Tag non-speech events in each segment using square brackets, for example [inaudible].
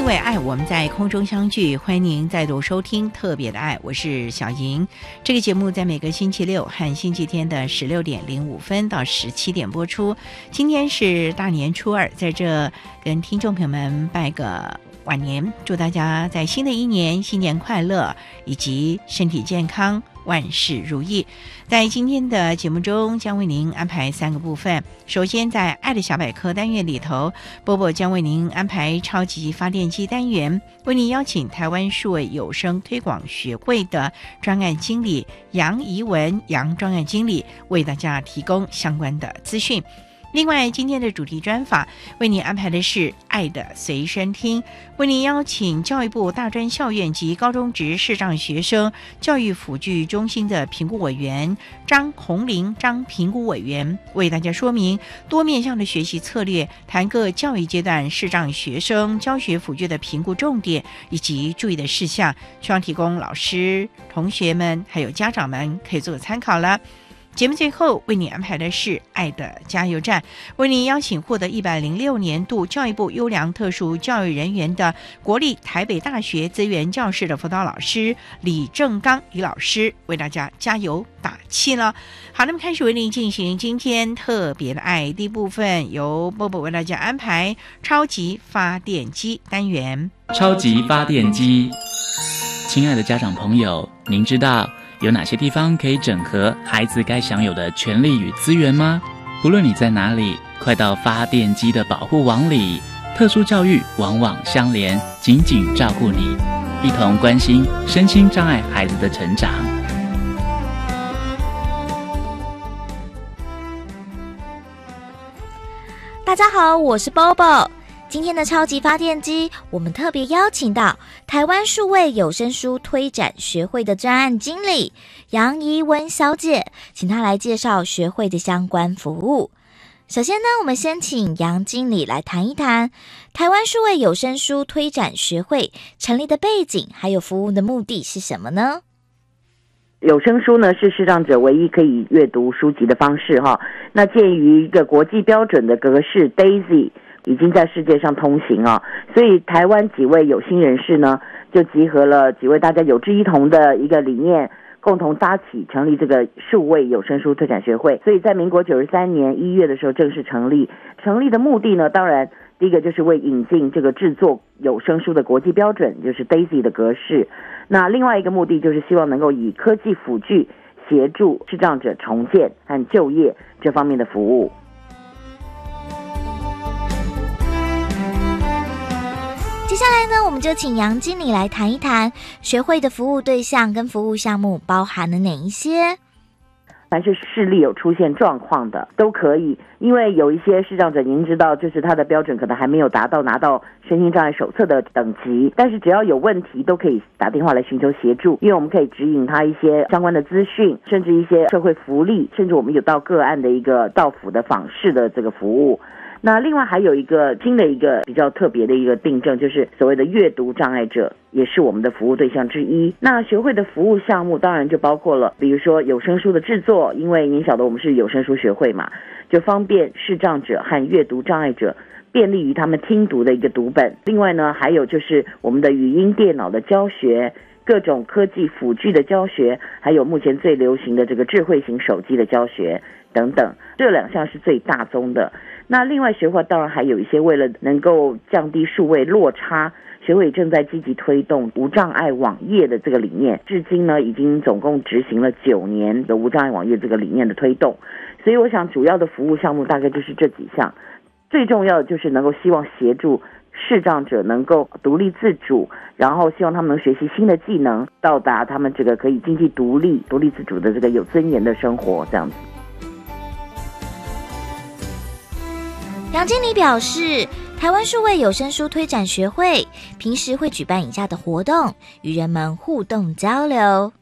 因为爱，我们在空中相聚。欢迎您再度收听《特别的爱》，我是小莹。这个节目在每个星期六和星期天的十六点零五分到十七点播出。今天是大年初二，在这跟听众朋友们拜个。晚年，祝大家在新的一年新年快乐，以及身体健康，万事如意。在今天的节目中，将为您安排三个部分。首先，在“爱的小百科”单元里头，波波将为您安排超级发电机单元，为您邀请台湾数位有声推广学会的专案经理杨怡文杨专案经理为大家提供相关的资讯。另外，今天的主题专访为您安排的是《爱的随身听》，为您邀请教育部大专校院及高中职视障学生教育辅具中心的评估委员张红玲张评估委员为大家说明多面向的学习策略，谈各教育阶段视障学生教学辅具的评估重点以及注意的事项，希望提供老师、同学们还有家长们可以做个参考了。节目最后为你安排的是《爱的加油站》，为你邀请获得一百零六年度教育部优良特殊教育人员的国立台北大学资源教室的辅导老师李正刚李老师，为大家加油打气了。好，那么开始为您进行今天特别的爱第一部分，由波波为大家安排超级发电机单元。超级发电机，亲爱的家长朋友，您知道？有哪些地方可以整合孩子该享有的权利与资源吗？不论你在哪里，快到发电机的保护网里。特殊教育网网相连，紧紧照顾你，一同关心身心障碍孩子的成长。大家好，我是 Bobo。今天的超级发电机，我们特别邀请到台湾数位有声书推展学会的专案经理杨怡文小姐，请她来介绍学会的相关服务。首先呢，我们先请杨经理来谈一谈台湾数位有声书推展学会成立的背景，还有服务的目的是什么呢？有声书呢是视障者唯一可以阅读书籍的方式哈。那鉴于一个国际标准的格式 Daisy。已经在世界上通行啊，所以台湾几位有心人士呢，就集合了几位大家有志一同的一个理念，共同搭起成立这个数位有声书特展学会。所以在民国九十三年一月的时候正式成立。成立的目的呢，当然第一个就是为引进这个制作有声书的国际标准，就是 Daisy 的格式。那另外一个目的就是希望能够以科技辅具协助视障者重建和就业这方面的服务。呢，我们就请杨经理来谈一谈学会的服务对象跟服务项目包含了哪一些。凡是视力有出现状况的都可以，因为有一些视障者，您知道，就是他的标准可能还没有达到拿到身心障碍手册的等级，但是只要有问题都可以打电话来寻求协助，因为我们可以指引他一些相关的资讯，甚至一些社会福利，甚至我们有到个案的一个到府的访视的这个服务。那另外还有一个新的一个比较特别的一个病症，就是所谓的阅读障碍者，也是我们的服务对象之一。那学会的服务项目当然就包括了，比如说有声书的制作，因为您晓得我们是有声书学会嘛，就方便视障者和阅读障碍者便利于他们听读的一个读本。另外呢，还有就是我们的语音电脑的教学。各种科技辅具的教学，还有目前最流行的这个智慧型手机的教学等等，这两项是最大宗的。那另外学会当然还有一些为了能够降低数位落差，学会正在积极推动无障碍网页的这个理念，至今呢已经总共执行了九年的无障碍网页这个理念的推动。所以我想主要的服务项目大概就是这几项，最重要的就是能够希望协助。视障者能够独立自主，然后希望他们能学习新的技能，到达他们这个可以经济独立、独立自主的这个有尊严的生活，这样子。杨经理表示，台湾数位有声书推展学会平时会举办以下的活动，与人们互动交流。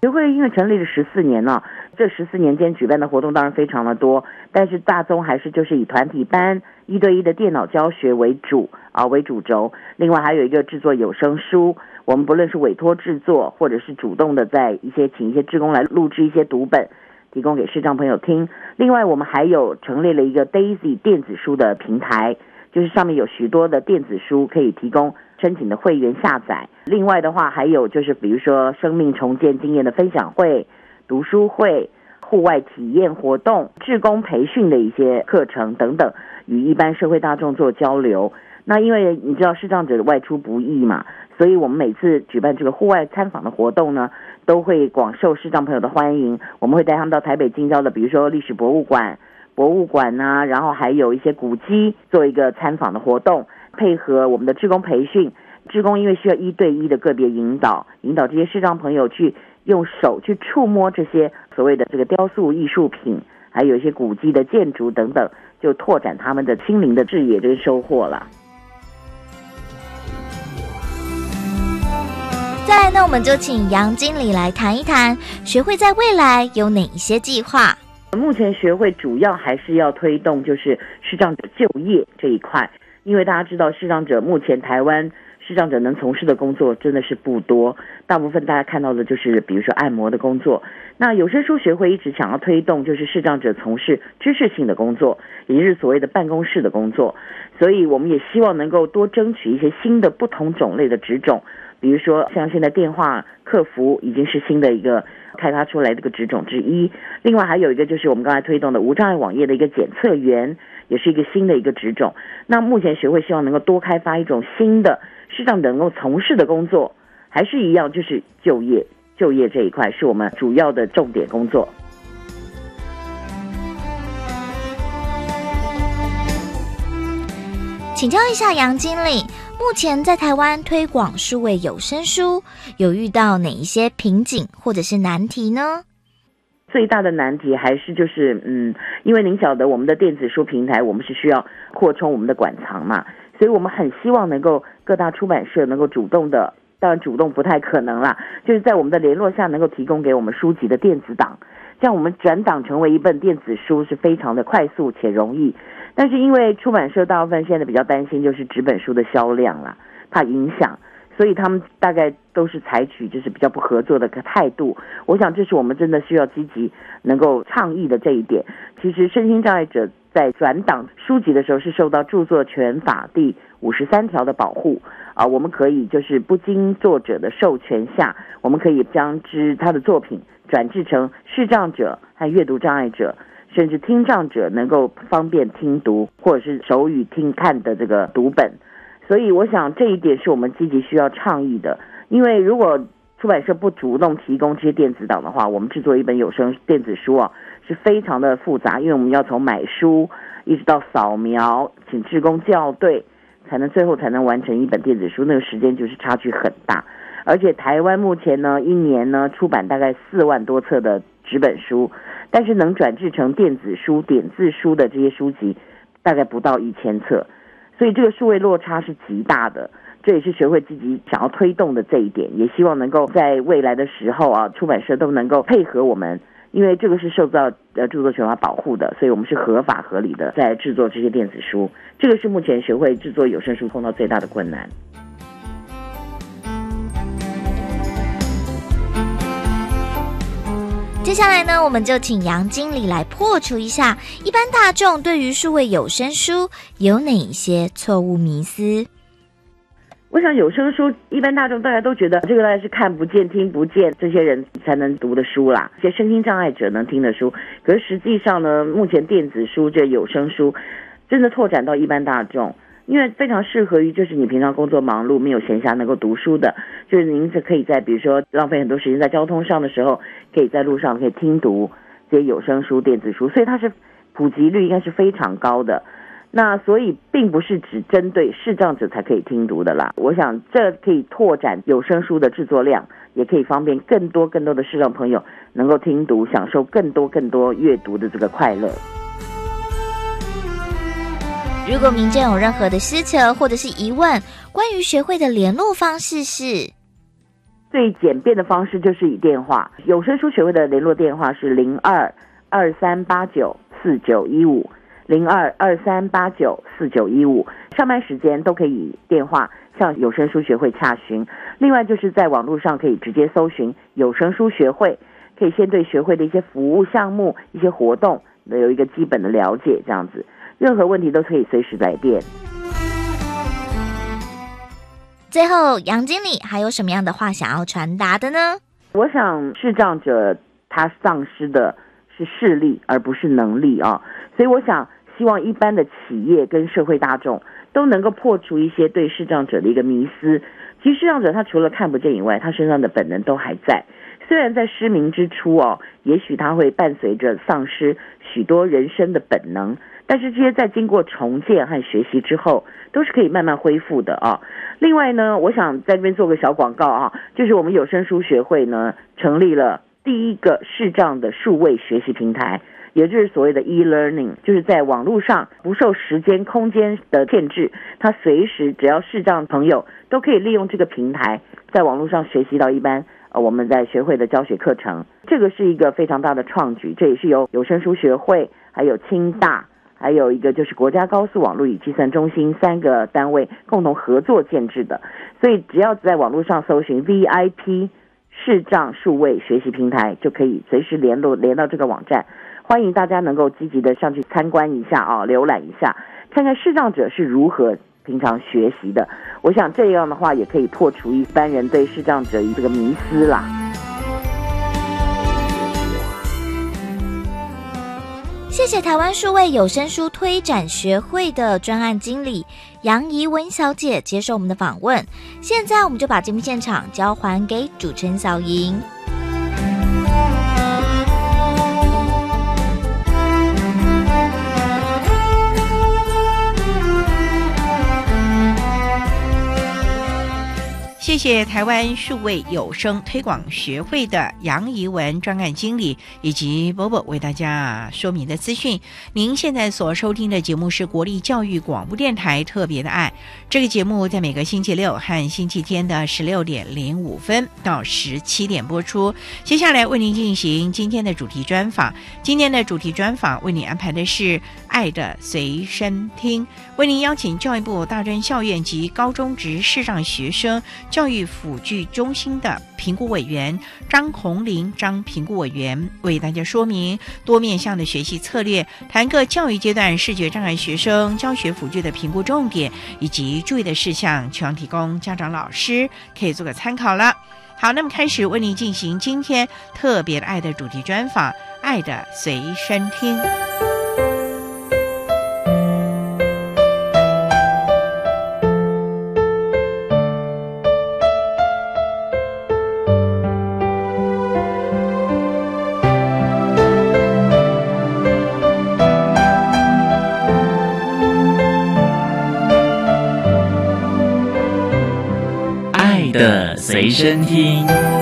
学会因为成立了十四年了，这十四年间举办的活动当然非常的多，但是大宗还是就是以团体班。一对一的电脑教学为主啊，为主轴。另外还有一个制作有声书，我们不论是委托制作，或者是主动的在一些请一些职工来录制一些读本，提供给视障朋友听。另外我们还有成立了一个 Daisy 电子书的平台，就是上面有许多的电子书可以提供申请的会员下载。另外的话还有就是比如说生命重建经验的分享会、读书会、户外体验活动、志工培训的一些课程等等。与一般社会大众做交流，那因为你知道视障者的外出不易嘛，所以我们每次举办这个户外参访的活动呢，都会广受视障朋友的欢迎。我们会带他们到台北近郊的，比如说历史博物馆、博物馆呐，然后还有一些古迹，做一个参访的活动，配合我们的职工培训。职工因为需要一对一的个别引导，引导这些视障朋友去用手去触摸这些所谓的这个雕塑艺术品，还有一些古迹的建筑等等。就拓展他们的心灵的视野跟收获了。再来呢，我们就请杨经理来谈一谈学会在未来有哪一些计划。目前学会主要还是要推动就是视障者就业这一块，因为大家知道视障者目前台湾。视障者能从事的工作真的是不多，大部分大家看到的就是比如说按摩的工作。那有声书学会一直想要推动，就是视障者从事知识性的工作，也就是所谓的办公室的工作。所以我们也希望能够多争取一些新的不同种类的职种，比如说像现在电话客服已经是新的一个开发出来这个职种之一。另外还有一个就是我们刚才推动的无障碍网页的一个检测员，也是一个新的一个职种。那目前学会希望能够多开发一种新的。市场能够从事的工作还是一样，就是就业，就业这一块是我们主要的重点工作。请教一下杨经理，目前在台湾推广数位有声书，有遇到哪一些瓶颈或者是难题呢？最大的难题还是就是，嗯，因为您晓得我们的电子书平台，我们是需要扩充我们的馆藏嘛。所以我们很希望能够各大出版社能够主动的，当然主动不太可能啦，就是在我们的联络下能够提供给我们书籍的电子档，这样我们转档成为一本电子书是非常的快速且容易。但是因为出版社大部分现在比较担心就是纸本书的销量啦，怕影响，所以他们大概都是采取就是比较不合作的个态度。我想这是我们真的需要积极能够倡议的这一点。其实身心障碍者。在转档书籍的时候，是受到著作权法第五十三条的保护啊。我们可以就是不经作者的授权下，我们可以将之他的作品转制成视障者和阅读障碍者，甚至听障者能够方便听读或者是手语听看的这个读本。所以，我想这一点是我们积极需要倡议的。因为如果出版社不主动提供这些电子档的话，我们制作一本有声电子书啊。是非常的复杂，因为我们要从买书一直到扫描，请职工校对，才能最后才能完成一本电子书，那个时间就是差距很大。而且台湾目前呢，一年呢出版大概四万多册的纸本书，但是能转制成电子书、点字书的这些书籍，大概不到一千册，所以这个数位落差是极大的。这也是学会自己想要推动的这一点，也希望能够在未来的时候啊，出版社都能够配合我们。因为这个是受到呃著作权法保护的，所以我们是合法合理的在制作这些电子书。这个是目前学会制作有声书碰到最大的困难。接下来呢，我们就请杨经理来破除一下一般大众对于数位有声书有哪一些错误迷思。我想有声书一般大众大家都觉得这个大概是看不见、听不见这些人才能读的书啦，一些身心障碍者能听的书。可是实际上呢，目前电子书这有声书真的拓展到一般大众，因为非常适合于就是你平常工作忙碌没有闲暇能够读书的，就是您是可以在比如说浪费很多时间在交通上的时候，可以在路上可以听读这些有声书、电子书，所以它是普及率应该是非常高的。那所以并不是只针对视障者才可以听读的啦。我想这可以拓展有声书的制作量，也可以方便更多更多的视障朋友能够听读，享受更多更多阅读的这个快乐。如果民间有任何的需求或者是疑问，关于学会的联络方式是最简便的方式，就是以电话。有声书学会的联络电话是零二二三八九四九一五。零二二三八九四九一五，上班时间都可以电话向有声书学会洽询。另外，就是在网络上可以直接搜寻有声书学会，可以先对学会的一些服务项目、一些活动有一个基本的了解。这样子，任何问题都可以随时来电。最后，杨经理还有什么样的话想要传达的呢？我想，视障者他丧失的是视力，而不是能力啊。所以，我想。希望一般的企业跟社会大众都能够破除一些对视障者的一个迷思。其实视障者他除了看不见以外，他身上的本能都还在。虽然在失明之初哦，也许他会伴随着丧失许多人生的本能，但是这些在经过重建和学习之后，都是可以慢慢恢复的啊。另外呢，我想在这边做个小广告啊，就是我们有声书学会呢成立了第一个视障的数位学习平台。也就是所谓的 e-learning，就是在网络上不受时间、空间的限制，他随时只要视障朋友都可以利用这个平台，在网络上学习到一般呃我们在学会的教学课程。这个是一个非常大的创举，这也是由有声书学会、还有清大，还有一个就是国家高速网络与计算中心三个单位共同合作建制的。所以只要在网络上搜寻 VIP 视障数位学习平台，就可以随时联络连到这个网站。欢迎大家能够积极的上去参观一下啊，浏览一下，看看视障者是如何平常学习的。我想这样的话也可以破除一般人对视障者这个迷思啦。谢谢台湾数位有声书推展学会的专案经理杨怡文小姐接受我们的访问。现在我们就把节目现场交还给主持人小莹。谢谢台湾数位有声推广学会的杨怡文专案经理以及波波为大家说明的资讯。您现在所收听的节目是国立教育广播电台特别的爱。这个节目在每个星期六和星期天的十六点零五分到十七点播出。接下来为您进行今天的主题专访。今天的主题专访为您安排的是《爱的随身听》，为您邀请教育部大专校院及高中职视障学生教教育辅具中心的评估委员张红林张评估委员为大家说明多面向的学习策略，谈个教育阶段视觉障碍学生教学辅具的评估重点以及。注意的事项，希望提供家长、老师可以做个参考了。好，那么开始为您进行今天特别的爱的主题专访，《爱的随身听》。身听。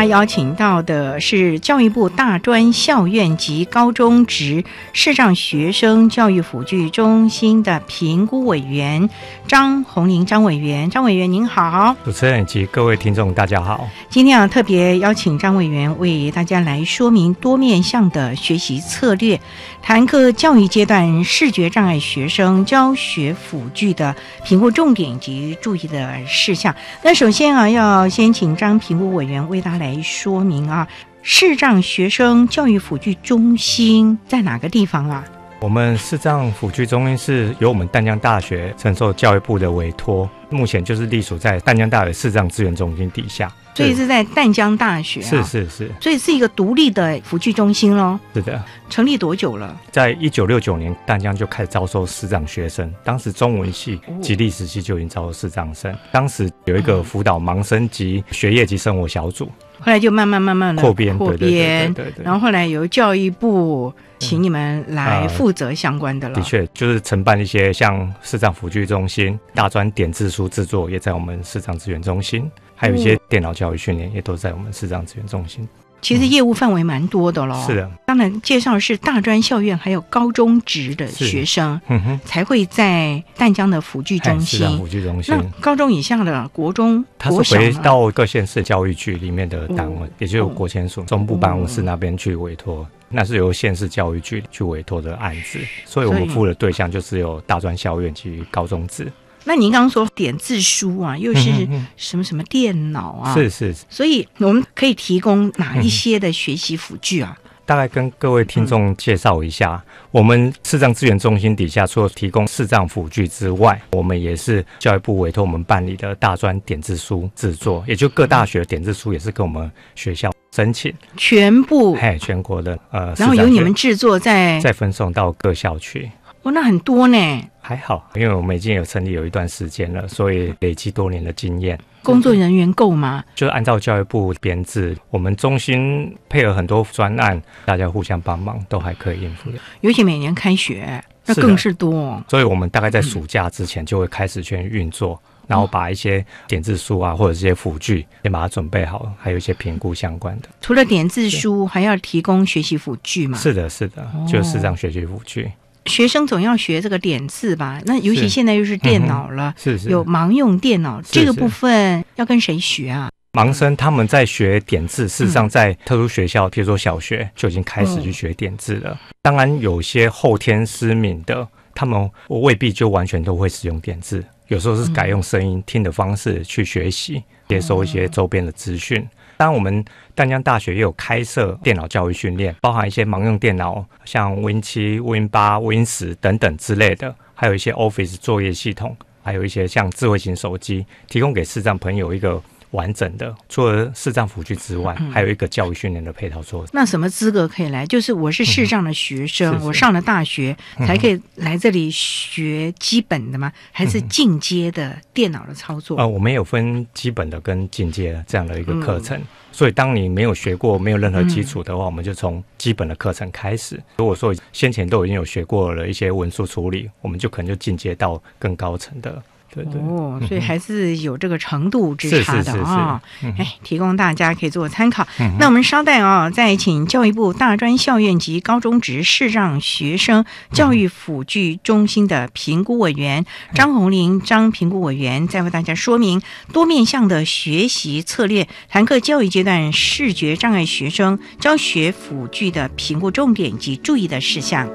家邀请到的是教育部大专校院及高中职视障学生教育辅具中心的评估委员张红林张委员，张委员您好。主持人及各位听众，大家好。今天啊，特别邀请张委员为大家来说明多面向的学习策略，谈课教育阶段视觉障碍学生教学辅具的评估重点及注意的事项。那首先啊，要先请张评估委员为大家来说明啊，视障学生教育辅具中心在哪个地方啊？我们视障辅具中心是由我们淡江大学承受教育部的委托，目前就是隶属在淡江大学视障资源中心底下。所以是在淡江大学、啊，是是是，所以是一个独立的辅具中心喽。是的，成立多久了？在一九六九年，淡江就开始招收视障学生，当时中文系及历史系就已经招收视障生。当时有一个辅导盲生及学业及生活小组，后来就慢慢慢慢的扩编，扩对对对编，对对对。然后后来由教育部请你们来负责相关的了。的确，就是承办一些像市长辅具中心、大专点字书制作，也在我们市长资源中心。还有一些电脑教育训练，也都在我们市长资源中心。其实业务范围蛮多的喽。是的，当然介绍是大专校院还有高中职的学生，嗯哼，才会在淡江的辅具中心。辅具中心。那高中以下的国中、它国小是回到各县市教育局里面的单位，哦也就是国签署中部办公室那边去委托。那是由县市教育局去委托的案子，所以我们服务的对象就是有大专校院及高中职。那您刚刚说点字书啊，又是什么什么电脑啊？是是是，所以我们可以提供哪一些的学习辅具啊？大概跟各位听众介绍一下，我们视障资源中心底下，除了提供视障辅具之外，我们也是教育部委托我们办理的大专点字书制作，也就各大学点字书也是跟我们学校申请，全部，嘿，全国的呃，然后由你们制作在，再分送到各校去。哦，那很多呢。还好，因为我们已经有成立有一段时间了，所以累积多年的经验。工作人员够吗？就是按照教育部编制，我们中心配合很多专案，大家互相帮忙，都还可以应付的。尤其每年开学，那更是多。所以我们大概在暑假之前就会开始全运作，然后把一些点字书啊或者这些辅具先把它准备好，还有一些评估相关的。除了点字书，还要提供学习辅具嘛？是的，是的，就是这样学习辅具。学生总要学这个点字吧？那尤其是现在又是电脑了，是是有盲用电脑，这个部分要跟谁学啊？盲生他们在学点字，事实上嗯在特殊学校，比如说小学就已经开始去学点字了。当然，有些后天失明的，他们未必就完全都会使用点字，有时候是改用声音听的方式去学习，接收一些周边的资讯。当，我们淡江大学也有开设电脑教育训练，包含一些盲用电脑，像 Win 七、Win 八、Win 十等等之类的，还有一些 Office 作业系统，还有一些像智慧型手机，提供给视障朋友一个完整的，除了视障辅具之外，嗯还有一个教育训练的配套措施。那什么资格可以来？就是我是视障的学生，我上了大学嗯才可以来这里学基本的吗？还是进阶的电脑的操作？呃，我们有分基本的跟进阶的这样的一个课嗯程，所以当你没有学过、没有任何基础的话，我们就从基本的课程开始。如果说先前都已经有学过了一些文书处理，我们就可能就进阶到更高层的。对对，哦，所以还是有这个程度之差的啊、嗯哎，提供大家可以做参考。嗯那我们稍待啊、再请教育部大专校院及高中职视障学生教育辅具中心的评估委员张红玲张评估委员，再为大家说明多面向的学习策略，谈课教育阶段视觉障碍学生教学辅具的评估重点及注意的事项。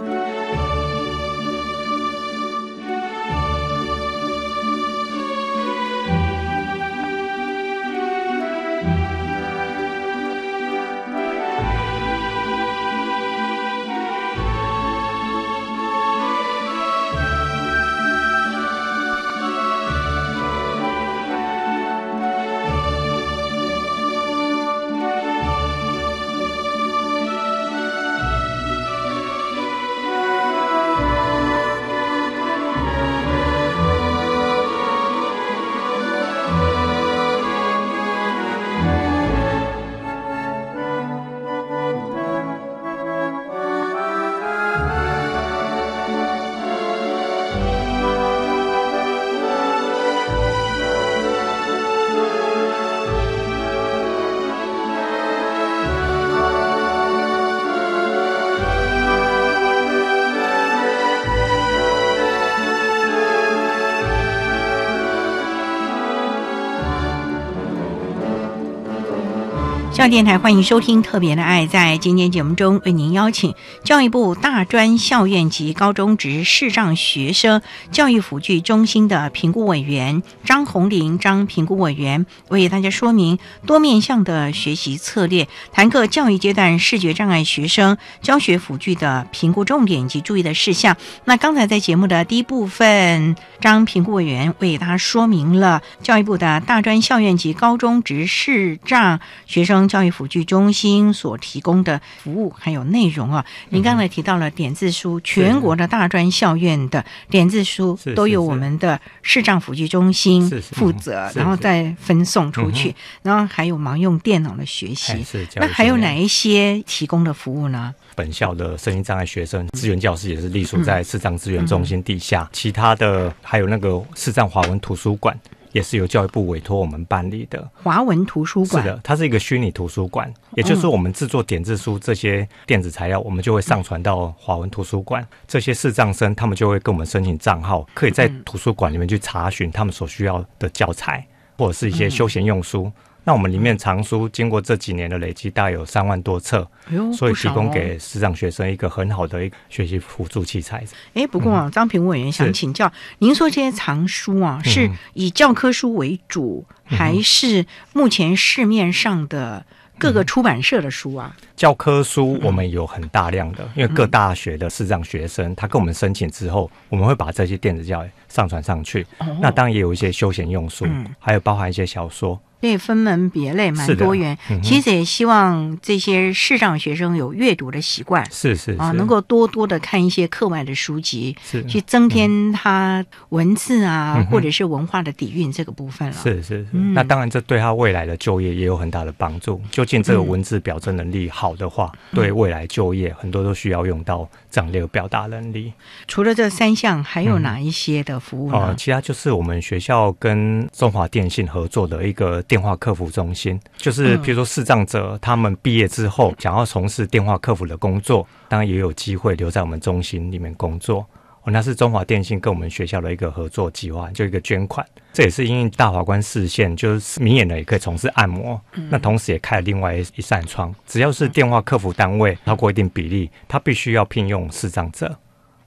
电台欢迎收听《特别的爱》。在今天节目中，为您邀请教育部大专校院及高中职视障学生教育辅具中心的评估委员张红玲张评估委员，为大家说明多面向的学习策略，谈个教育阶段视觉障碍学生教学辅具的评估重点及注意的事项。那刚才在节目的第一部分，张评估委员为大家说明了教育部的大专校院及高中职视障学生教育辅具中心所提供的服务还有内容啊，您刚才提到了点字书，全国的大专校院的点字书都由我们的视障辅具中心负责，然后再分送出去嗯，然后还有盲用电脑的学哎习。那还有哪一些提供的服务呢？本校的声音障碍学生资源教室也是隶属在视障资源中心地下，其他的还有那个视障华文图书馆。也是由教育部委托我们办理的，华文图书馆。是的，它是一个虚拟图书馆，也就是说，我们制作点字书这些电子材料，我们就会上传到华文图书馆。这些视障生他们就会跟我们申请账号，可以在图书馆里面去查询他们所需要的教材，或者是一些休闲用书。那我们里面藏书经过这几年的累积，大概有三万多册，哎，所以提供给师长学生一个很好的一个学习辅助器材。哎，不过啊，张平委员想请教，您说这些藏书啊，是嗯以教科书为主，还是目前市面上的各嗯个出版社的书啊？教科书我们有很大量的，因为各大学的视障学生，他跟我们申请之后，我们会把这些电子教材上传上去。哦那当然也有一些休闲用书嗯，还有包含一些小说。所以分门别类，蛮多元。嗯其实也希望这些视障学生有阅读的习惯是是啊，能够多多的看一些课外的书籍，是去增添他文字啊，嗯或者是文化的底蕴这个部分了。是是是，嗯那当然这对他未来的就业也有很大的帮助。究竟这个文字表征能力好的话，嗯对未来就业很多都需要用到这样的一个表达能力。除了这三项，还有嗯哪一些的服务呃，呢？其他就是我们学校跟中华电信合作的一个电话客服中心，就是嗯比如说视障者他们毕业之后想要从事电话客服的工作，当然也有机会留在我们中心里面工作。哦，那是中华电信跟我们学校的一个合作计划，就一个捐款。这也是因为大法官视线，就是明眼人也可以从事按摩。嗯那同时也开了另外一扇窗，只要是电话客服单位超过一定比例，他必须要聘用视障者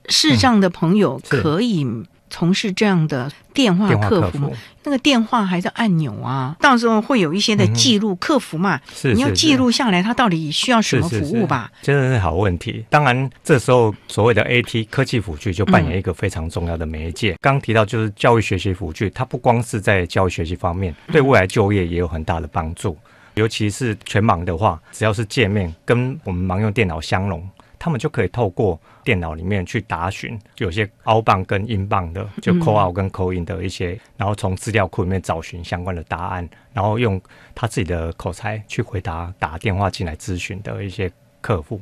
视障的朋友可以从事这样的电话客客服？那个电话还是按钮啊，到时候会有一些的记录，客服嘛，是是你要记是录下来，他到底需要什么服务吧？真的是好问题。当然，这时候所谓的 AT 科技辅具就扮演一个非常重要的媒介。刚提到就是教育学习辅具，它不光是在教育学习方面，对未来就业也有很大的帮助。尤其是全盲的话，只要是界面跟我们盲用电脑相容。他们就可以透过电脑里面去打询，有些凹棒跟英镑的，就嗯 call out 跟 call in 的一些，然后从资料库里面找寻相关的答案，然后用他自己的口才去回答打电话进来咨询的一些客户。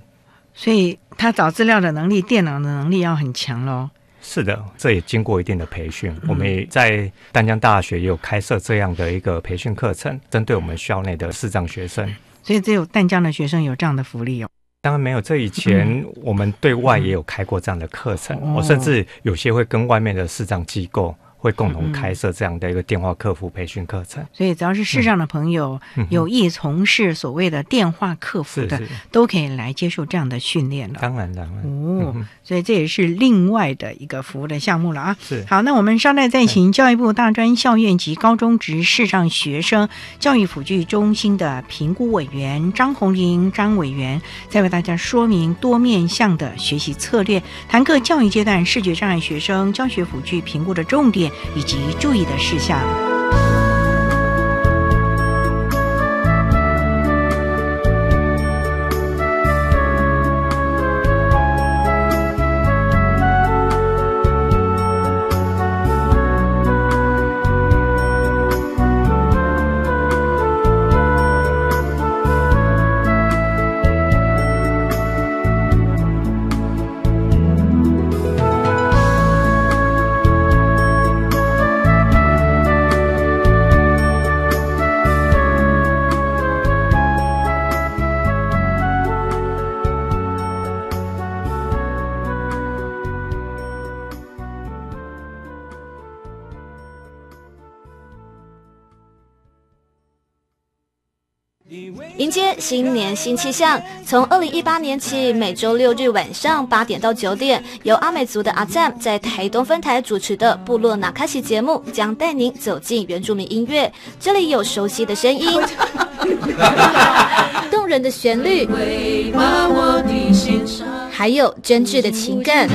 所以他找资料的能力、电脑的能力要很强喽。是的，这也经过一定的培训。我们也在丹江大学也有开设这样的一个培训课程，针对我们校内的视障学生。所以只有淡江的学生有这样的福利哦。当然没有，这以前我们对外也有开过这样的课程，哦。我甚至有些会跟外面的视障机构会共同开设这样的一个电话客服培训课程。所以只要是视障的朋友、嗯。有意从事所谓的电话客服的，都可以来接受这样的训练了。当然当然，哦所以这也是另外的一个服务的项目了啊。是。好，那我们稍待再请教育部大专校院及高中职视障学生教育辅具中心的评估委员张红玲张委员，再为大家说明多面向的学习策略，谈各教育阶段视觉障碍学生教学辅具评估的重点以及注意的事项。新气象。从二零一八年起，每周六日晚上八点到九点，由阿美族的阿赞在台东分台主持的部落纳卡西节目，将带您走进原住民音乐。这里有熟悉的声音，[laughs] 动人的旋律，还有真挚的情感。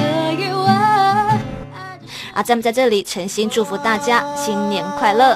阿赞在这里诚心祝福大家新年快乐。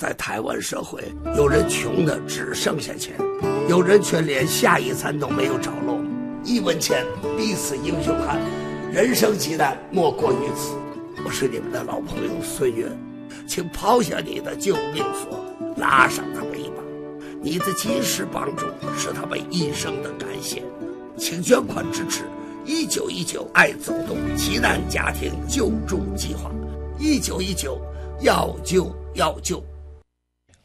在台湾社会，有人穷的只剩下钱，有人却连下一餐都没有着落。一文钱，必死英雄汉。人生极难，莫过于此。我是你们的老朋友孙悦，请抛下你的救命索，拉上他们一把。你的及时帮助是他们一生的感谢，请捐款支持一九一九爱走动急难家庭救助计划。一九一九，要救要救。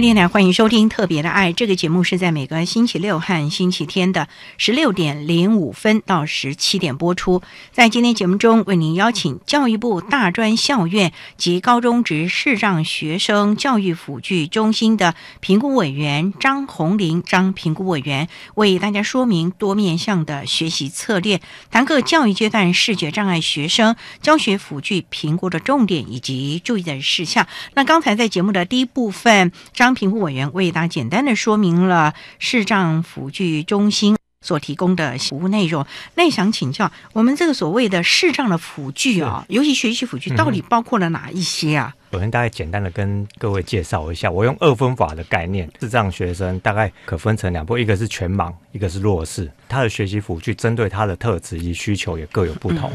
教练台欢迎收听《特别的爱》这个节目，是在每个星期六和星期天的十六点零五分到十七点播出。在今天节目中，为您邀请教育部大专校院及高中职视障学生教育辅具中心的评估委员张红玲张评估委员，为大家说明多面向的学习策略，谈各教育阶段视觉障碍学生教学辅具评估的重点以及注意的事项。那刚才在节目的第一部分。张评估委员为大家简单的说明了视障辅具中心所提供的服务内容。那想请教，我们这个所谓的视障的辅具啊，尤其学习辅具，到底包括了哪一些啊？首先，大概简单的跟各位介绍一下，我用二分法的概念，视障学生大概可分成两步，一个是全盲，一个是弱视。他的学习辅具针对他的特质及需求也各有不同。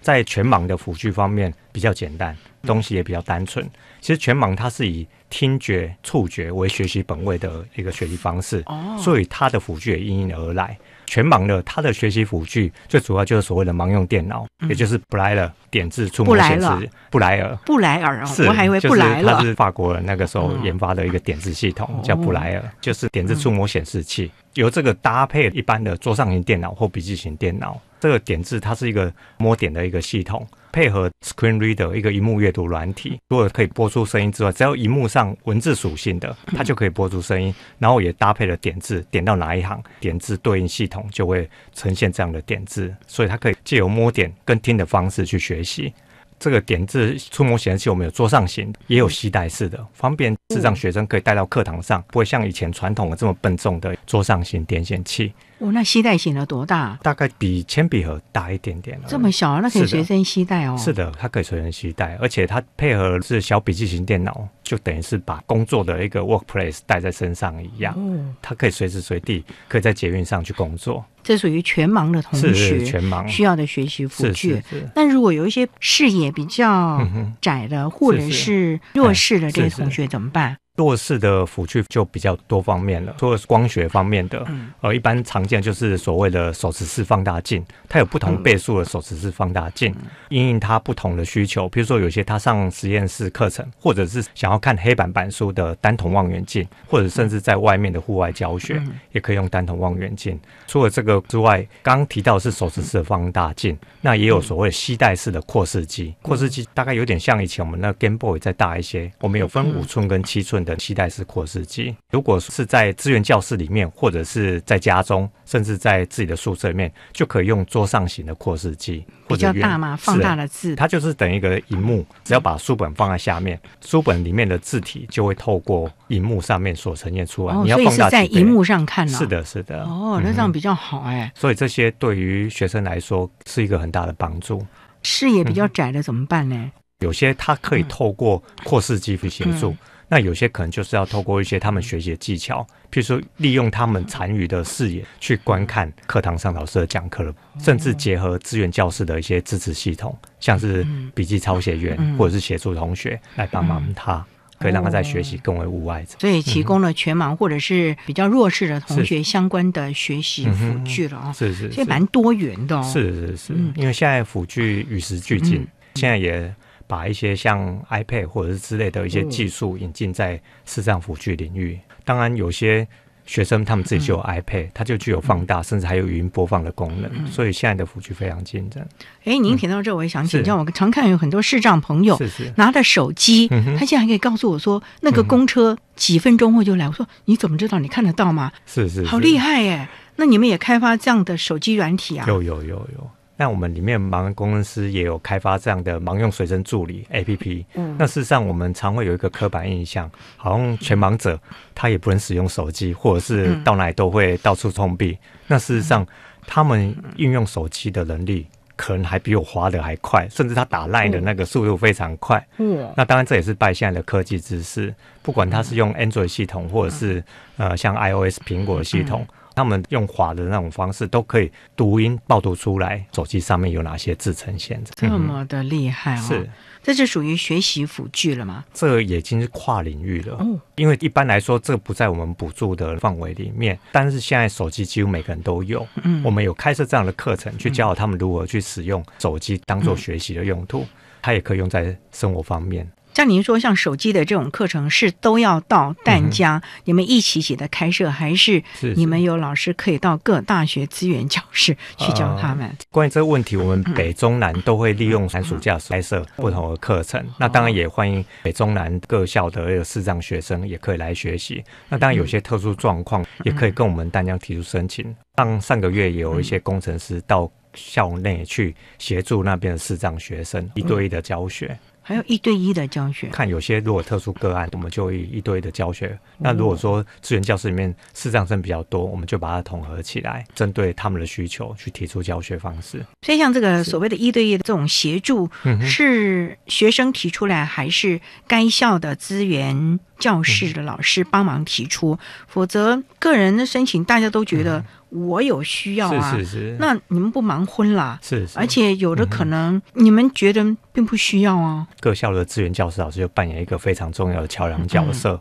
在全盲的辅具方面比较简单，东西也比较单纯。其实全盲它是以听觉、触觉为学习本位的一个学习方式，所以它的辅具也因应而来。全盲的，它的学习辅具最主要就是所谓的盲用电脑，也就是布莱尔点字触摸显示。布莱尔，布莱尔，是，我还以为布莱了。它是法国人那个时候研发的一个点字系统，叫布莱尔，就是点字触摸显示器。由这个搭配一般的桌上型电脑或笔记型电脑，这个点字它是一个摸点的一个系统。配合 Screen Reader 一个荧幕阅读软体，如果可以播出声音之外，只要荧幕上文字属性的，它就可以播出声音。然后也搭配了点字，点到哪一行，点字对应系统就会呈现这样的点字，所以它可以借由摸点跟听的方式去学习。这个点字触摸显示器，我们有桌上型，也有携带式的，方便智障学生可以带到课堂上，不会像以前传统的这么笨重的桌上型点显器。哦，那携带型的多大？大概比铅笔盒大一点点这么小，那可以随身携带哦。是的，它可以随身携带，而且它配合是小笔记型电脑，就等于是把工作的一个 workplace 带在身上一样。哦，它可以随时随地可以在捷运上去工作。这属于全盲的同学，全盲需要的学习辅具。那如果有一些视野比较窄的，或者是弱势的这些同学怎么办？弱势的辅具就比较多方面了，除了光学方面的，呃，一般常见就是所谓的手持式放大镜，它有不同倍数的手持式放大镜，因应它不同的需求，比如说有些他上实验室课程，或者是想要看黑板板书的单筒望远镜，或者甚至在外面的户外教学，也可以用单筒望远镜。除了这个之外，刚刚提到是手持式的放大镜，那也有所谓吸带式的扩视机，扩视机大概有点像以前我们那 Game Boy 再大一些，我们有分五寸跟七寸的。吸带式扩视机，如果是在资源教室里面，或者是在家中，甚至在自己的宿舍里面，就可以用桌上型的扩视机，比较大嘛？放大的字，它就是等一个荧幕，只要把书本放在下面，书本里面的字体就会透过荧幕上面所呈现出来。你要放大在荧幕上看是的，是的。哦，那这样比较好哎。所以这些对于学生来说是一个很大的帮助。视野比较窄的怎么办呢？有些它可以透过扩视机去协助。那有些可能就是要透过一些他们学习的技巧，譬如说利用他们残余的视野去观看课堂上老师的讲课了，甚至结合资源教室的一些支持系统，像是笔记抄写员或者是协助同学来帮忙他，可以让他在学习更为无碍。所以提供了全盲或者是比较弱势的同学相关的学习辅具了啊，是是，所以蛮多元的哦。是是是，因为现在辅具与时俱进，现在也。把一些像 iPad 或者是之类的一些技术引进在视障辅具领域。当然，有些学生他们自己就有 iPad，它就具有放大，甚至还有语音播放的功能。所以现在的辅具非常竞争。哎，您提到这，我也想请教。我常看有很多视障朋友拿着手机，他现在还可以告诉我说，那个公车几分钟后就来。我说你怎么知道？你看得到吗？是是，好厉害耶！那你们也开发这样的手机软体啊？有有有有。那我们里面盲人工程师也有开发这样的盲用随身助理 A P P。嗯，那事实上我们常会有一个刻板印象，好像全盲者他也不能使用手机，或者是到哪里都会到处碰壁。那事实上，他们运用手机的能力可能还比我滑的还快，甚至他打赖的那个速度非常快。嗯，那当然这也是拜现在的科技知识，不管他是用 Android 系统，或者是呃像 I O S 苹果系统。他们用滑的那种方式都可以读音报读出来，手机上面有哪些字呈现，这么的厉害哦！是，这是属于学习辅具了吗？这已经是跨领域了，哦，因为一般来说这不在我们补助的范围里面，但是现在手机几乎每个人都有，嗯，我们有开设这样的课程，去教他们如何去使用手机当做学习的用途，它也可以用在生活方面。像您说，像手机的这种课程是都要到淡江你们一起起的开设，还是你们有老师可以到各大学资源教室去教他们？关于这个问题，我们北中南都会利用寒暑假开设不同的课程。那当然也欢迎北中南各校的这个视障学生也可以来学习。那当然有些特殊状况，也可以跟我们淡江提出申请。上上个月也有一些工程师到校内去协助那边的视障学生一对一的教学。还有一对一的教学，看有些如果特殊个案，我们就以一对一的教学。那如果说资源教室里面视障生比较多，我们就把它统合起来，针对他们的需求去提出教学方式。所以像这个所谓的一对一的这种协助，是学生提出来，还是该校的资源教室的老师帮忙提出？否则个人的申请，大家都觉得。我有需要啊，是是是，那你们不忙婚啦？是是，而且有的可能你们觉得并不需要啊。各校的资源教师老师就扮演一个非常重要的桥梁角色，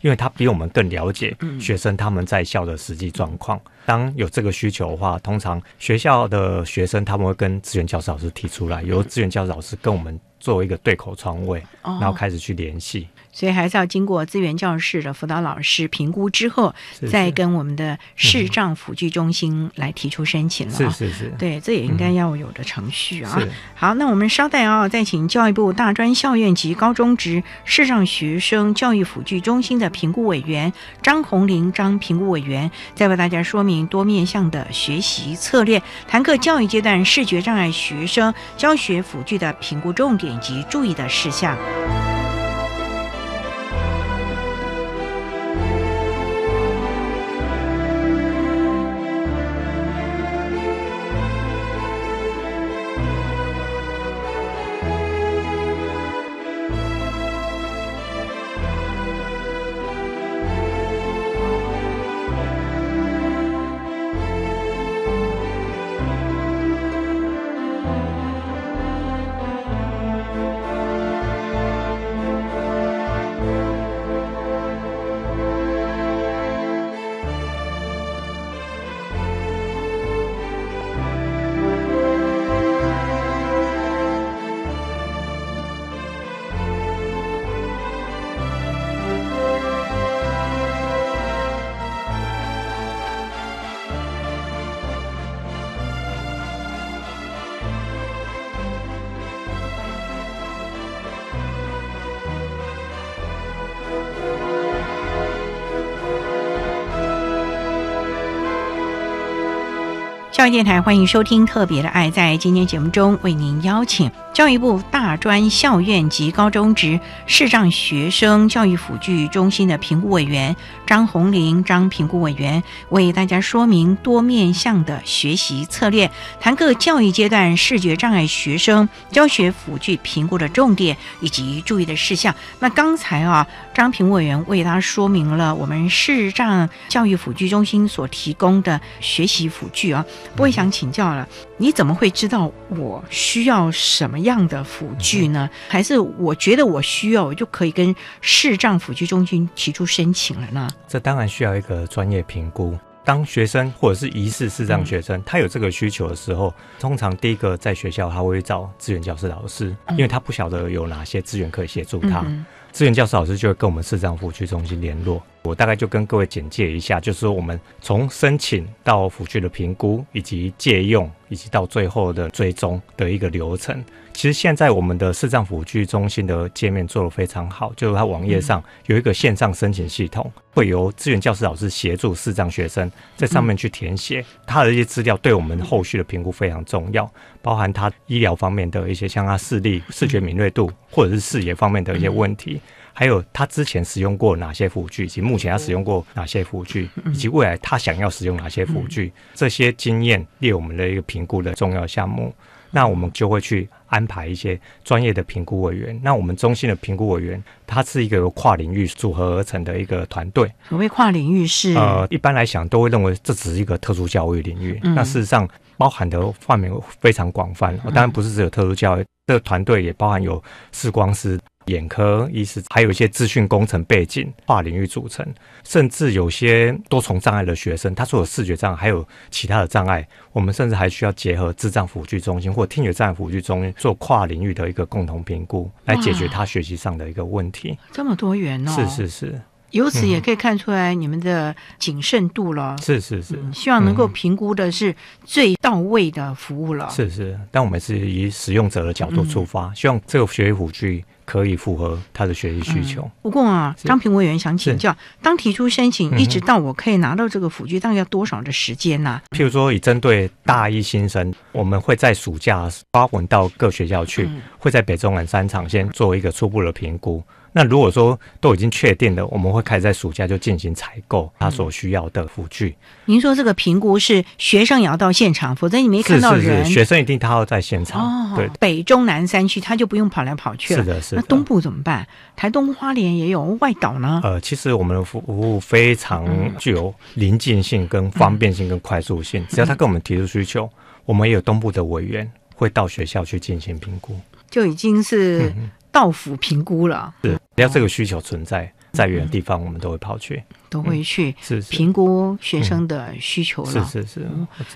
因为他比我们更了解学生他们在校的实际状况。当有这个需求的话，通常学校的学生他们会跟资源教师老师提出来，由资源教师老师跟我们作为一个对口窗位，然后开始去联系。所以还是要经过资源教室的辅导老师评估之后，再跟我们的视障辅具中心来提出申请了。是是是，对，这也应该要有的程序啊。好，那我们稍待啊，再请教育部大专校院及高中职视障学生教育辅具中心的评估委员张红玲张评估委员，再为大家说明多面向的学习策略，谈课教育阶段视觉障碍学生教学辅具的评估重点及注意的事项。教育电台欢迎收听《特别的爱》。在今天节目中，为您邀请教育部大专校院及高中职视障学生教育辅具中心的评估委员张红玲张评估委员，为大家说明多面向的学习策略，谈各教育阶段视觉障碍学生教学辅具评估的重点以及注意的事项。那刚才啊，张评委员为他说明了我们视障教育辅具中心所提供的学习辅具啊。不会想请教了，你怎么会知道我需要什么样的辅具呢？还是我觉得我需要，我就可以跟视障辅具中心提出申请了呢？这当然需要一个专业评估。当学生或者是疑似视障学生，他有这个需求的时候，通常第一个在学校他会找资源教师老师，因为他不晓得有哪些资源可以协助他。资源教师老师就会跟我们视障辅具中心联络。我大概就跟各位简介一下，就是说我们从申请到辅具的评估，以及借用，以及到最后的追踪的一个流程。其实现在我们的视障辅具中心的界面做得非常好，就是它网页上有一个线上申请系统，会由资源教师老师协助视障学生在上面去填写他的一些资料，对我们后续的评估非常重要，包含他医疗方面的一些，像他视力、视觉敏锐度或者是视野方面的一些问题。还有他之前使用过哪些辅具，以及目前他使用过哪些辅具，以及未来他想要使用哪些辅具，这些经验列我们的一个评估的重要项目。那我们就会去安排一些专业的评估委员。那我们中心的评估委员，他是一个由跨领域组合而成的一个团队。所谓跨领域是呃，一般来讲都会认为这只是一个特殊教育领域。那事实上包含的范围非常广泛。当然不是只有特殊教育，这个团队也包含有视光师。眼科医师，还有一些资讯工程背景、跨领域组成，甚至有些多重障碍的学生，他除了视觉障碍，还有其他的障碍，我们甚至还需要结合智障辅具中心或听觉障碍辅具中心做跨领域的一个共同评估，来解决他学习上的一个问题。这么多元哦！是是是。由此也可以看出来你们的谨慎度了。是是是，希望能够评估的是最到位的服务了。是是，但我们是以使用者的角度出发，希望这个学习辅具可以符合他的学习需求。不过啊，张平委员想请教，当提出申请一直到我可以拿到这个辅具，大概要多少的时间呢？譬如说，以针对大一新生，我们会在暑假发文到各学校去，会在北中南三场先做一个初步的评估。那如果说都已经确定了，我们会开始在暑假就进行采购他所需要的辅具。您说这个评估是学生也要到现场，否则你没看到人。学生一定他要在现场。对，北中南三区他就不用跑来跑去了。是的，是。那东部怎么办？台东花莲也有外岛呢。呃，其实我们的服务非常具有临近性、跟方便性、跟快速性。只要他跟我们提出需求，我们也有东部的委员会到学校去进行评估，就已经是。到府评估了，是只要这个需求存在，在远的地方我们都会跑去，都会去是评估学生的需求了，是是是。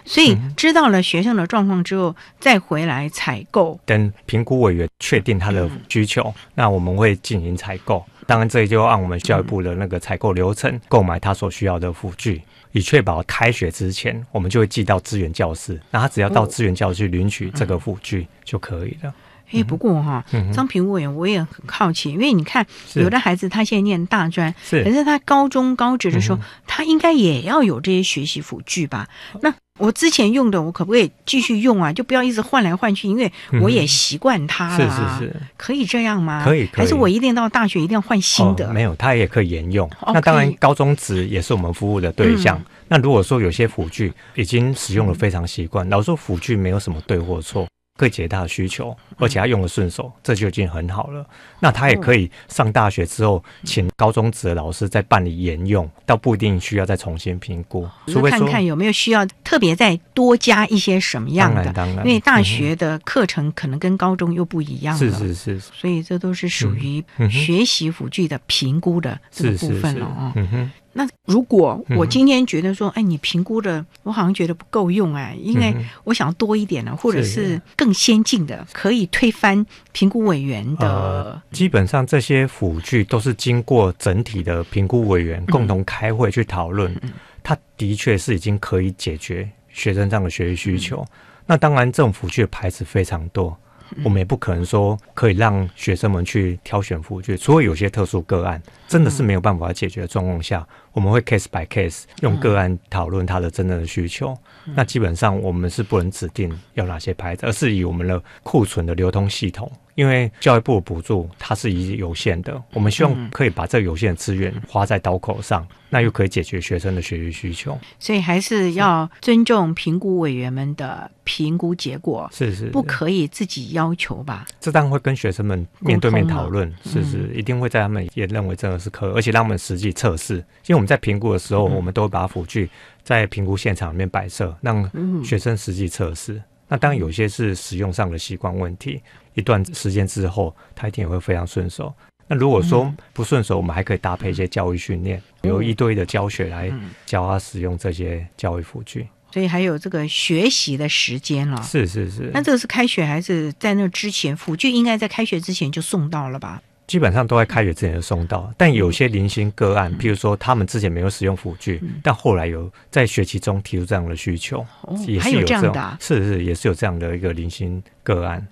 所以知道了学生的状况之后，再回来采购。等评估委员确定他的需求，那我们会进行采购。当然，这也就按我们教育部的那个采购流程，购买他所需要的辅具，以确保开学之前，我们就会寄到资源教室。那他只要到资源教室领取这个辅具就可以了。哎，不过哈，张平委员我也很好奇，因为你看，有的孩子他现在念大专，可是他高中高职的时候，他应该也要有这些学习辅具吧？那我之前用的，我可不可以继续用啊？就不要一直换来换去，因为我也习惯它了。是是是，可以这样吗？可以，还是我一定到大学一定要换新的？没有，它也可以沿用。那当然，高中职也是我们服务的对象。那如果说有些辅具已经使用的非常习惯，老说辅具没有什么对或错。可以解他的需求，而且他用的顺手，这就已经很好了。那他也可以上大学之后，请高中职的老师再办理沿用，倒不一定需要再重新评估。除非看看有没有需要特别再多加一些什么样的。当然，因为大学的课程可能跟高中又不一样了。是是是。所以这都是属于学习辅具的评估的这个部分了啊。嗯哼。那如果我今天觉得说，哎，你评估的我好像觉得不够用哎，因为我想要多一点呢，或者是更先进的，可以推翻评估委员的。基本上这些辅具都是经过整体的评估委员共同开会去讨论，它的确是已经可以解决学生这样的学习需求。那当然，这种辅具的牌子非常多。我们也不可能说可以让学生们去挑选辅具，除非有些特殊个案真的是没有办法解决的状况下，我们会 case by case 用个案讨论他的真正的需求。那基本上我们是不能指定要哪些牌子，而是以我们的库存的流通系统。因为教育部的补助它是以有限的，我们希望可以把这有限的资源花在刀口上，那又可以解决学生的学习需求。所以还是要尊重评估委员们的评估结果，是是，不可以自己要求吧？这当然会跟学生们面对面讨论，是是，一定会在他们也认为这个是可，而且让他们实际测试。因为我们在评估的时候，我们都会把辅具在评估现场里面摆设，让学生实际测试。那当然有些是使用上的习惯问题。一段时间之后，他一定也会非常顺手。那如果说不顺手，我们还可以搭配一些教育训练，有一堆的教学来教他使用这些教育辅具。所以还有这个学习的时间了。是是是。那这个是开学还是在那之前？辅具应该在开学之前就送到了吧？基本上都在开学之前就送到，但有些零星个案，譬如说他们之前没有使用辅具，但后来有在学期中提出这样的需求，也是有这样的，是是也是有这样的一个零星个案。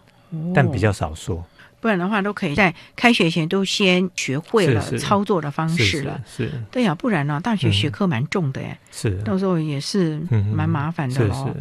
但比较少数。不然的话，都可以在开学前都先学会了操作的方式了。是，对呀，不然呢，大学学科蛮重的哎，是，到时候也是蛮麻烦的喽。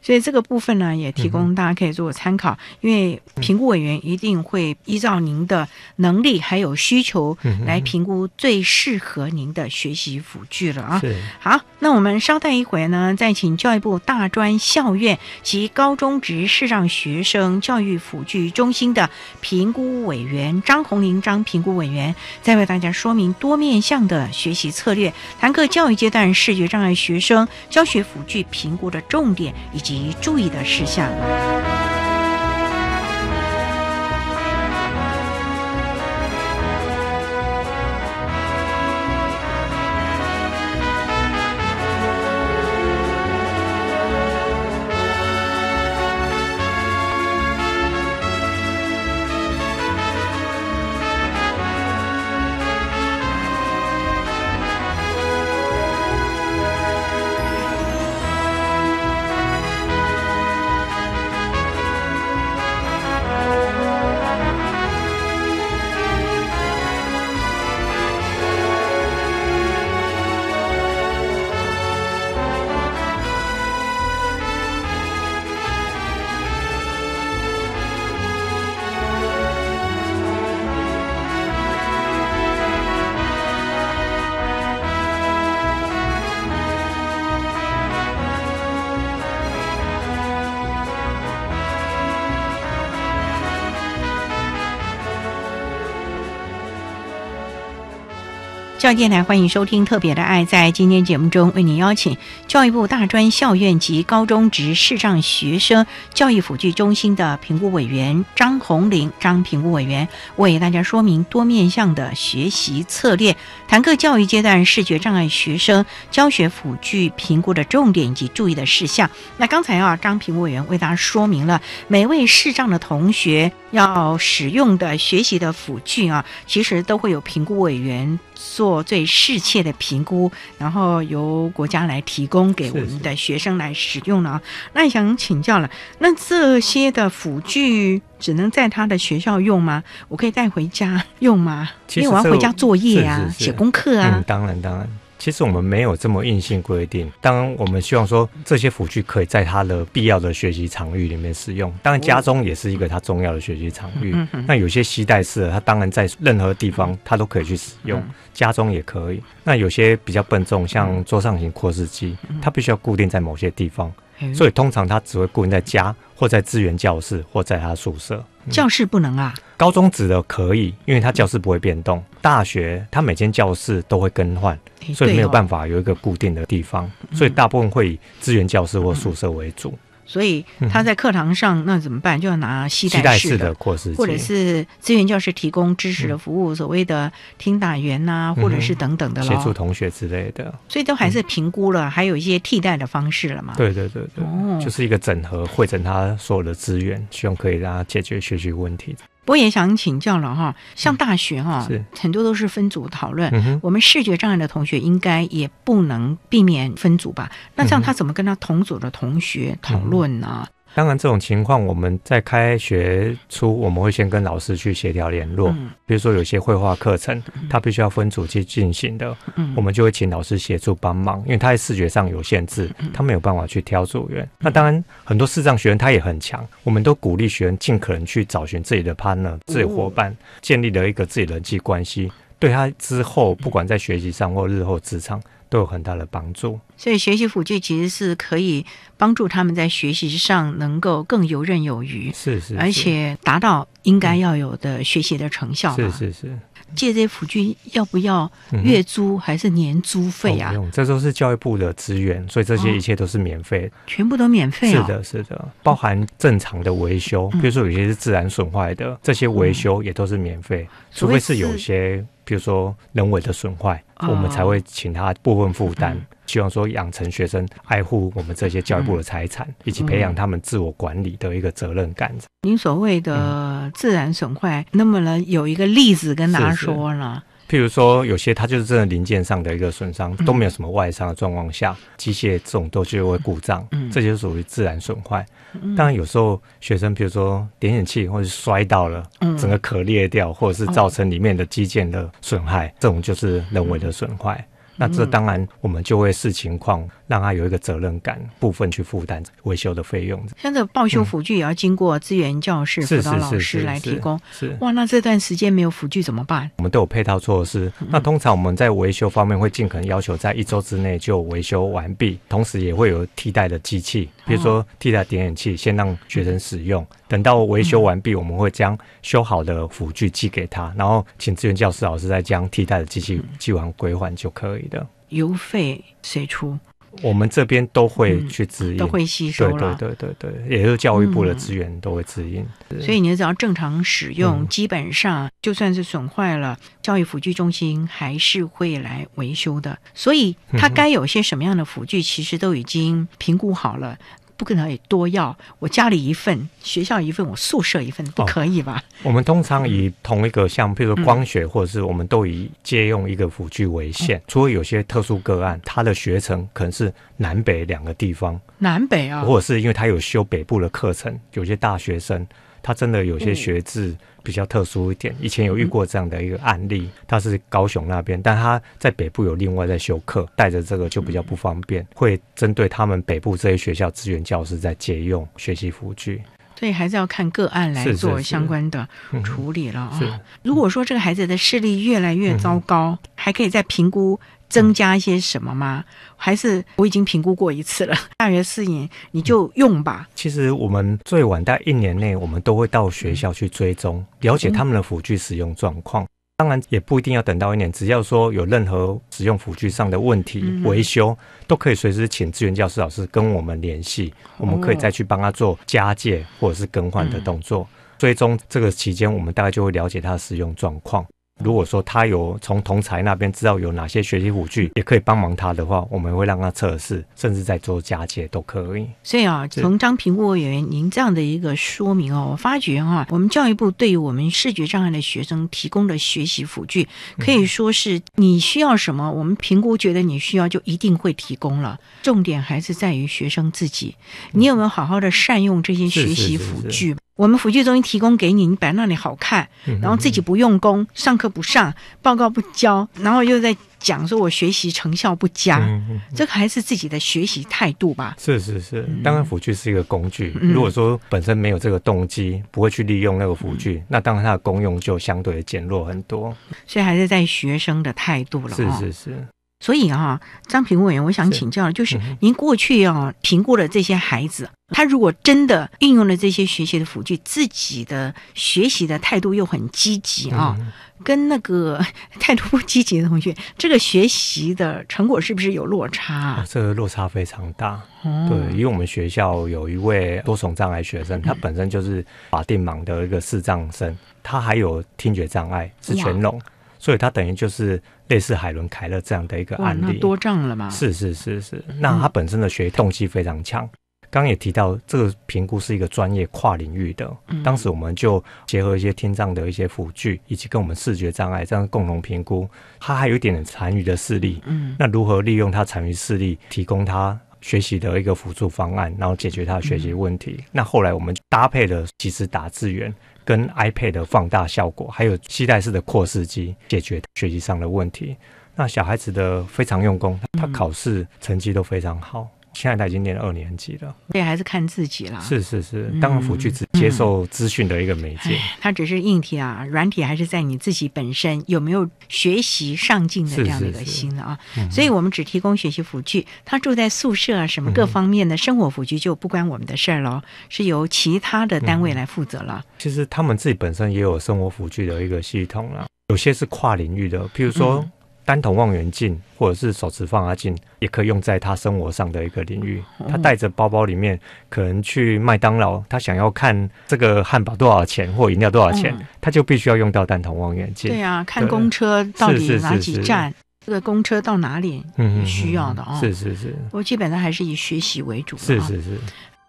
所以这个部分呢，也提供大家可以做参考。因为评估委员一定会依照您的能力还有需求来评估最适合您的学习辅具了啊。好，那我们稍待一会呢，再请教育部大专校院及高中职视障学生教育辅具中心的评。估委员张红林张评估委员再为大家说明多面向的学习策略，谈课教育阶段视觉障碍学生教学辅具评估的重点以及注意的事项。教育电台欢迎收听《特别的爱》。在今天节目中，为您邀请教育部大专校院及高中职视障学生教育辅具中心的评估委员张红玲张评估委员，为大家说明多面向的学习策略，谈各教育阶段视觉障碍学生教学辅具评估的重点以及注意的事项。那刚才啊，张评估委员为大家说明了每位视障的同学要使用的学习的辅具啊，其实都会有评估委员做。做最适切的评估，然后由国家来提供给我们的学生来使用了。那想请教了，那这些的辅具只能在他的学校用吗？我可以带回家用吗？因为我要回家作业啊，写功课啊。当然，当然。其实我们没有这么硬性规定，当然我们希望说这些辅具可以在他的必要的学习场域里面使用。当然家中也是一个他重要的学习场域。那有些携带式的，他当然在任何地方他都可以去使用，家中也可以。那有些比较笨重，像桌上型扩视机，它必须要固定在某些地方，所以通常他只会固定在家或在资源教室或在他宿舍。教室不能啊？高中指的可以，因为他教室不会变动。大学他每间教室都会更换。所以没有办法有一个固定的地方，所以大部分会以资源教室或宿舍为主。所以他在课堂上那怎么办？就要拿系带式的，或者是资源教师提供知识的服务，所谓的听打员呐，或者是等等的协助同学之类的。所以都还是评估了，还有一些替代的方式了嘛？对对对对，就是一个整合，汇整他所有的资源，希望可以让他解决学习问题。我也想请教了哈，像大学哈，很多都是分组讨论。我们视觉障碍的同学应该也不能避免分组吧？那这样他怎么跟他同组的同学讨论呢？当然，这种情况我们在开学初，我们会先跟老师去协调联络。嗯。比如说，有些绘画课程，他必须要分组去进行的，嗯。我们就会请老师协助帮忙，因为他在视觉上有限制，他没有办法去挑组员。那当然，很多视障学员他也很强，我们都鼓励学员尽可能去找寻自己的 partner、自己伙伴，建立了一个自己人际关系，对他之后不管在学习上或日后职场都有很大的帮助。所以学习辅具其实是可以帮助他们在学习上能够更游刃有余，是是，而且达到应该要有的学习的成效。是是是。借这些辅具要不要月租还是年租费啊？不用，这都是教育部的资源，所以这些一切都是免费，全部都免费。是的，是的，包含正常的维修，比如说有些是自然损坏的，这些维修也都是免费，除非是有些，比如说人为的损坏，我们才会请他部分负担。希望说养成学生爱护我们这些教育部的财产，以及培养他们自我管理的一个责任感。您所谓的自然损坏，那么呢，有一个例子跟大家说呢？譬如说，有些它就是真的零件上的一个损伤，都没有什么外伤的状况下，机械这种都就会故障，这就属于自然损坏。当然，有时候学生，比如说点眼器或者摔到了，整个壳裂掉，或者是造成里面的机件的损害，这种就是人为的损坏。那这当然，我们就会视情况，让他有一个责任感，部分去负担维修的费用。像这报修辅具也要经过资源教室辅导老师来提供。是哇，那这段时间没有辅具怎么办？我们都有配套措施。那通常我们在维修方面会尽可能要求在一周之内就维修完毕，同时也会有替代的机器，比如说替代点眼器，先让学生使用。等到维修完毕，我们会将修好的辅具寄给他，然后请资源教师老师再将替代的机器寄完归还就可以的。邮费谁出？我们这边都会去支援，都会吸收了。对对对对，也就是教育部的资源都会支应。所以你只要正常使用，基本上就算是损坏了，教育辅具中心还是会来维修的。所以它该有些什么样的辅具，其实都已经评估好了。不可能也多要，我家里一份，学校一份，我宿舍一份，不可以吧？哦、我们通常以同一个像，比如说光学，或者是我们都以借用一个辅具为限。嗯、除了有些特殊个案，他的学程可能是南北两个地方，南北啊，或者是因为他有修北部的课程，有些大学生。他真的有些学制比较特殊一点，以前有遇过这样的一个案例，他是高雄那边，但他在北部有另外在修课，带着这个就比较不方便，会针对他们北部这些学校资源教师在借用学习辅具。所以还是要看个案来做相关的处理了啊。如果说这个孩子的视力越来越糟糕，还可以再评估增加一些什么吗？还是我已经评估过一次了，[laughs] 大约四年你就用吧。其实我们最晚在一年内，我们都会到学校去追踪，了解他们的辅具使用状况。当然也不一定要等到一年，只要说有任何使用辅具上的问题、维修，都可以随时请资源教师老师跟我们联系，我们可以再去帮他做加借或者是更换的动作。追踪这个期间，我们大概就会了解他的使用状况。如果说他有从同才那边知道有哪些学习辅具，也可以帮忙他的话，我们会让他测试，甚至在做加解都可以。所以啊，从张评估委员您这样的一个说明哦，我发觉哈、我们教育部对于我们视觉障碍的学生提供的学习辅具，可以说是你需要什么，我们评估觉得你需要就一定会提供了。重点还是在于学生自己，你有没有好好的善用这些学习辅具？我们辅具中心提供给你，你摆那里好看，然后自己不用功，上课不上，报告不交，然后又在讲说我学习成效不佳，这个还是自己的学习态度吧？是是是，当然辅具是一个工具，如果说本身没有这个动机，不会去利用那个辅具，那当然它的功用就相对的减弱很多。所以还是在学生的态度了。是是是。所以啊、张评委员，我想请教，就是您过去啊评估了这些孩子，他如果真的运用了这些学习的辅具，自己的学习的态度又很积极啊，跟那个 [laughs] 态度不积极的同学，这个学习的成果是不是有落差、啊哦？这个落差非常大。哦、对，因为我们学校有一位多重障碍学生，他本身就是法定盲的一个视障生，他还有听觉障碍，是全聋。所以他等于就是类似海伦凯勒这样的一个案例，多障了嘛？是是是是，那他本身的学动机非常强。刚刚也提到，这个评估是一个专业跨领域的。当时我们就结合一些听障的一些辅具，以及跟我们视觉障碍这样共同评估。他还有一点点残余的视力，嗯，那如何利用他残余视力，提供他学习的一个辅助方案，然后解决他的学习问题。那后来我们搭配了即时打字员跟 iPad 的放大效果，还有携带式的扩视机，解决学习上的问题。那小孩子的非常用功，他考试成绩都非常好。现在他已经念二年级了，这还是看自己啦。是是是，当辅具只接受资讯的一个媒介。它只是硬体啊，软体还是在你自己本身有没有学习上进的这样的一个心了啊。所以我们只提供学习辅具，他住在宿舍啊，什么各方面的生活辅具就不关我们的事儿了，是由其他的单位来负责了。其实他们自己本身也有生活辅具的一个系统了，有些是跨领域的，譬如说。单筒望远镜或者是手持放大镜，也可以用在他生活上的一个领域。他带着包包里面，可能去麦当劳，他想要看这个汉堡多少钱或饮料多少钱，他就必须要用到单筒望远镜。对啊，看公车到底哪几站，这个公车到哪里，需要的啊。是是是，我基本上还是以学习为主。是是是，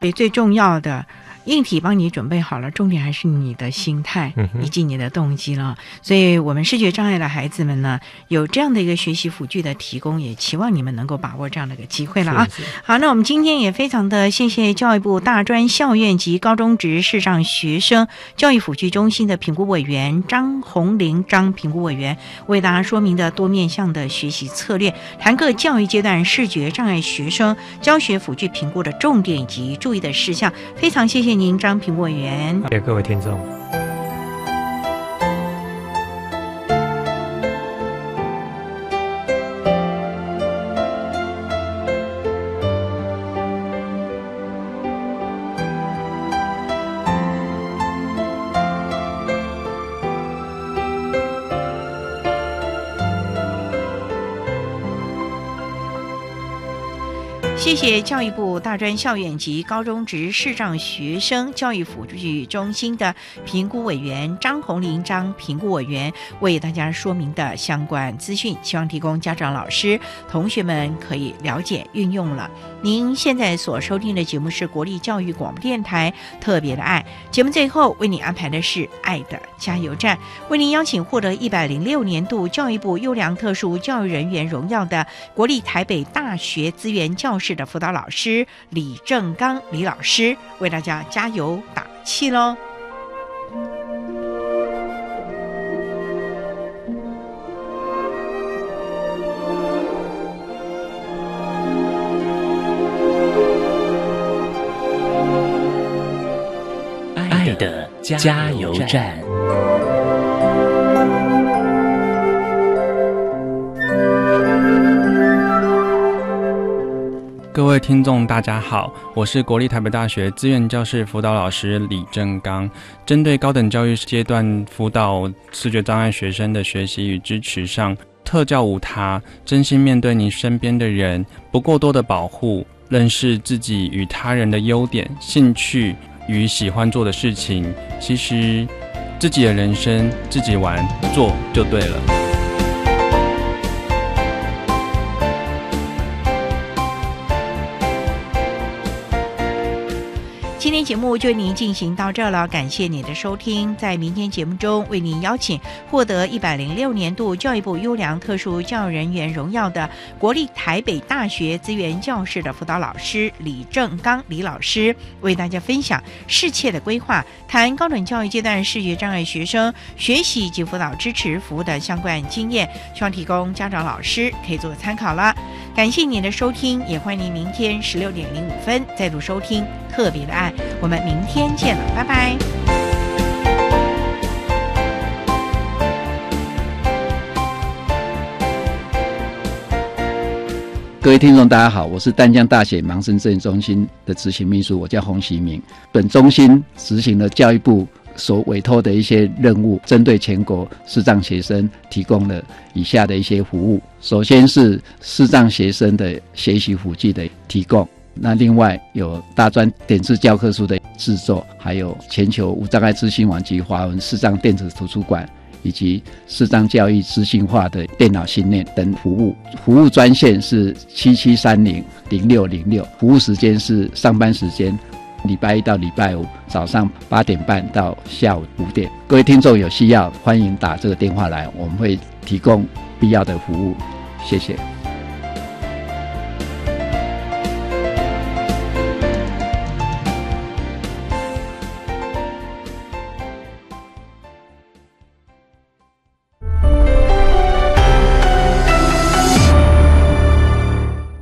也最重要的。硬体帮你准备好了，重点还是你的心态以及你的动机了。所以，我们视觉障碍的孩子们呢，有这样的一个学习辅具的提供，也期望你们能够把握这样的一个机会了啊！好，那我们今天也非常的谢谢教育部大专校院及高中职视障学生教育辅具中心的评估委员张红玲张评估委员为大家说明的多面向的学习策略，谈各教育阶段视觉障碍学生教学辅具评估的重点以及注意的事项，非常谢谢。欢迎张苹果园，感谢各位听众。谢谢教育部大专校院及高中职视障学生教育辅助中心的评估委员张红林张评估委员为大家说明的相关资讯，希望提供家长、老师、同学们可以了解运用了。您现在所收听的节目是国立教育广播电台特别的爱节目，最后为你安排的是爱的加油站，为您邀请获得一百零六年度教育部优良特殊教育人员荣耀的国立台北大学资源教室的辅导老师李正刚李老师，为大家加油打气喽。爱的加油站。各位听众，大家好，我是国立台北大学资源教室辅导老师李正刚。针对高等教育阶段辅导视觉障碍学生的学习与支持上，特教无他，真心面对你身边的人，不过多的保护，认识自己与他人的优点、兴趣。与喜欢做的事情，其实自己的人生自己玩做就对了。今天节目就为您进行到这了，感谢您的收听。在明天节目中，为您邀请获得一百零六年度教育部优良特殊教育人员荣耀的国立台北大学资源教室的辅导老师李正刚李老师，为大家分享适切的规划，谈高等教育阶段视觉障碍学生学习及辅导支持服务的相关经验，希望提供家长老师可以做个参考了。感谢您的收听，也欢迎您明天十六点零五分再度收听特别的爱。我们明天见了，拜拜。各位听众，大家好，我是淡江大学盲生证中心的执行秘书，我叫洪习明。本中心执行了教育部所委托的一些任务，针对全国视障学生提供了以下的一些服务。首先是视障学生的学习辅具的提供。那另外有大专点字教科书的制作，还有全球无障碍资讯网及华文视障电子图书馆，以及视障教育资讯化的电脑训练等服务。服务专线是七七三零零六零六，服务时间是上班时间，礼拜一到礼拜五早上八点半到下午五点。各位听众有需要，欢迎打这个电话来，我们会提供必要的服务。谢谢。